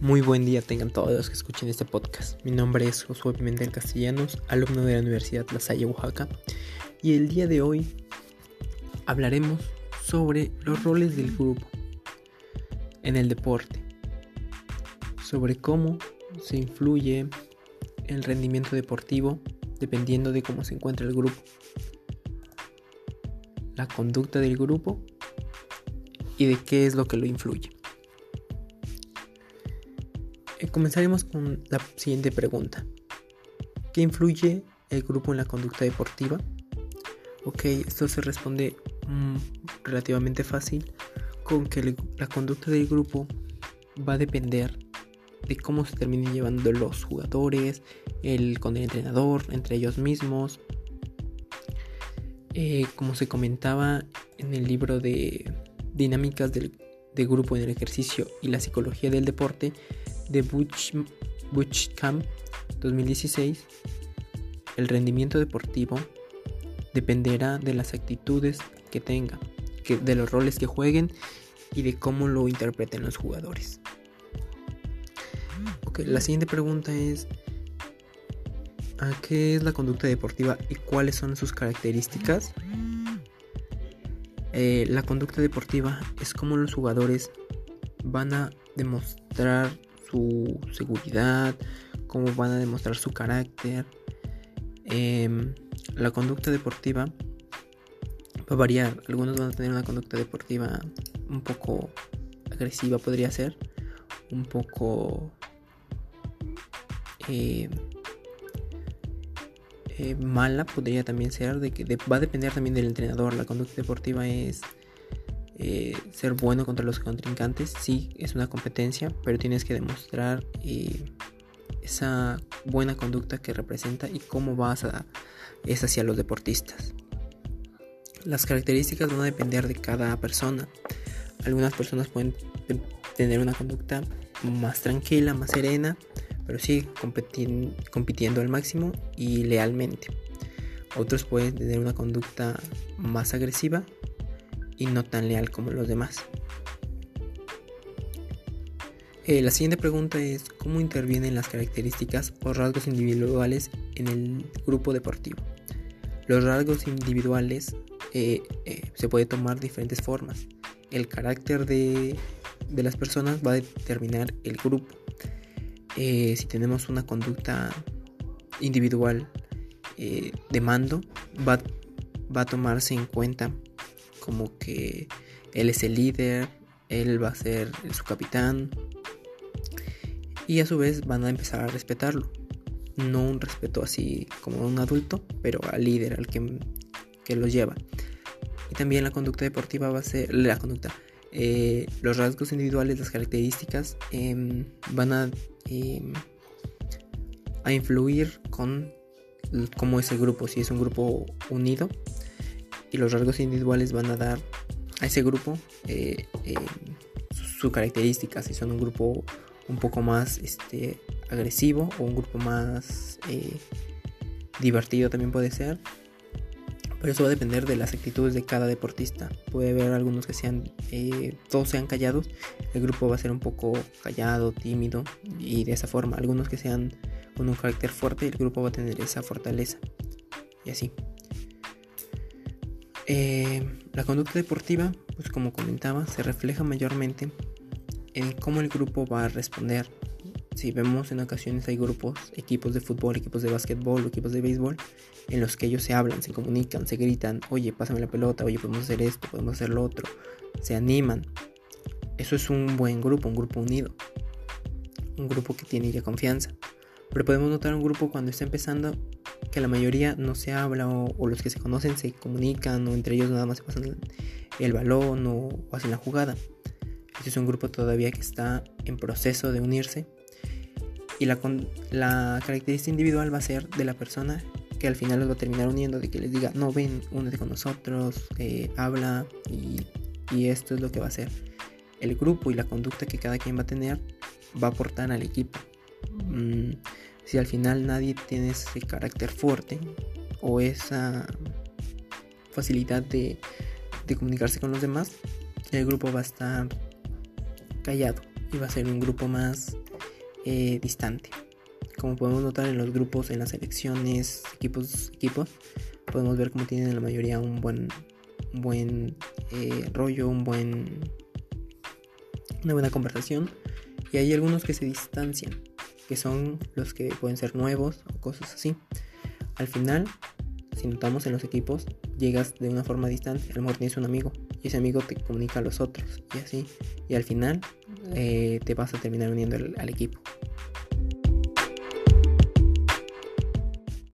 Muy buen día tengan todos los que escuchen este podcast. Mi nombre es Josué Pimentel Castellanos, alumno de la Universidad La Salle, Oaxaca, y el día de hoy hablaremos sobre los roles del grupo en el deporte, sobre cómo se influye el rendimiento deportivo dependiendo de cómo se encuentra el grupo, la conducta del grupo y de qué es lo que lo influye. Comenzaremos con la siguiente pregunta. ¿Qué influye el grupo en la conducta deportiva? Ok, esto se responde mm, relativamente fácil con que la conducta del grupo va a depender de cómo se terminen llevando los jugadores, el, con el entrenador, entre ellos mismos. Eh, como se comentaba en el libro de Dinámicas del, de Grupo en el Ejercicio y la Psicología del Deporte, de Butch, Camp 2016, el rendimiento deportivo dependerá de las actitudes que tenga, de los roles que jueguen y de cómo lo interpreten los jugadores. La siguiente pregunta es, ¿a qué es la conducta deportiva y cuáles son sus características? Eh, la conducta deportiva es cómo los jugadores van a demostrar su seguridad, cómo van a demostrar su carácter. Em, la conducta deportiva va a variar. Algunos van a tener una conducta deportiva un poco agresiva, podría ser. Un poco eh, eh, mala, podría también ser. De que va a depender también del entrenador. La conducta deportiva es eh, ser bueno contra los contrincantes, sí, es una competencia, pero tienes que demostrar eh, esa buena conducta que representa y cómo vas a, es hacia los deportistas. Las características van a depender de cada persona. Algunas personas pueden tener una conducta más tranquila, más serena, pero sí compitiendo al máximo y lealmente. Otros pueden tener una conducta más agresiva y no tan leal como los demás. Eh, la siguiente pregunta es cómo intervienen las características o rasgos individuales en el grupo deportivo. Los rasgos individuales eh, eh, se puede tomar diferentes formas. El carácter de, de, las personas va a determinar el grupo. si tenemos una conducta individual de mando, va, va a tomarse en cuenta como que él es el líder, él va a ser su capitán y a su vez van a empezar a respetarlo. No un respeto así como un adulto, pero al líder, al que, que los lleva. Y también la conducta deportiva va a ser la conducta. Eh, los rasgos individuales, las características em, van a, em, a influir con cómo es el grupo, si es un grupo unido y los rasgos individuales van a dar a ese grupo eh, eh, su, característica, si son un grupo un poco más este, agresivo o un grupo más eh, divertido también puede ser. Pero eso va a depender de las actitudes de cada deportista. Puede haber algunos que sean, todos sean callados, el grupo va a ser un poco callado, tímido y de esa forma. Algunos que sean con un carácter fuerte, el grupo va a tener esa fortaleza. Y así. Eh, la conducta deportiva, pues como comentaba, se refleja mayormente en cómo el grupo va a responder. Si vemos en ocasiones hay grupos, equipos de fútbol, equipos de básquetbol, equipos de béisbol, en los que ellos se hablan, se comunican, se gritan, oye, pásame la pelota, oye, podemos hacer esto, podemos hacer lo otro, se animan. Eso es un buen grupo, un grupo unido, un grupo que tiene ya confianza. Pero podemos notar un grupo cuando está empezando que la mayoría no se habla o, los que se conocen se comunican o entre ellos nada más se pasan el, balón o, hacen la jugada. Este es un grupo todavía que está en proceso de unirse y la, la característica individual va a ser de la persona que al final los va a terminar uniendo, de que les diga, no ven, únete con nosotros, eh, habla y, y esto es lo que va a ser. El grupo y la conducta que cada quien va a tener va a aportar al equipo. Mm, si al final nadie tiene ese carácter fuerte o esa facilidad de, comunicarse con los demás, el grupo va a estar callado y va a ser un grupo más eh, distante. Como podemos notar en los grupos, en las elecciones, equipos, equipos, podemos ver cómo tienen la mayoría un buen, buen eh, rollo, un buen, una buena conversación. Y hay algunos que se distancian, que son los que pueden ser nuevos o cosas así. Al final, si notamos en los equipos, llegas de una forma distante. A lo mejor tienes un amigo y ese amigo te comunica a los otros y así. Y al final eh, te vas a terminar uniendo al equipo.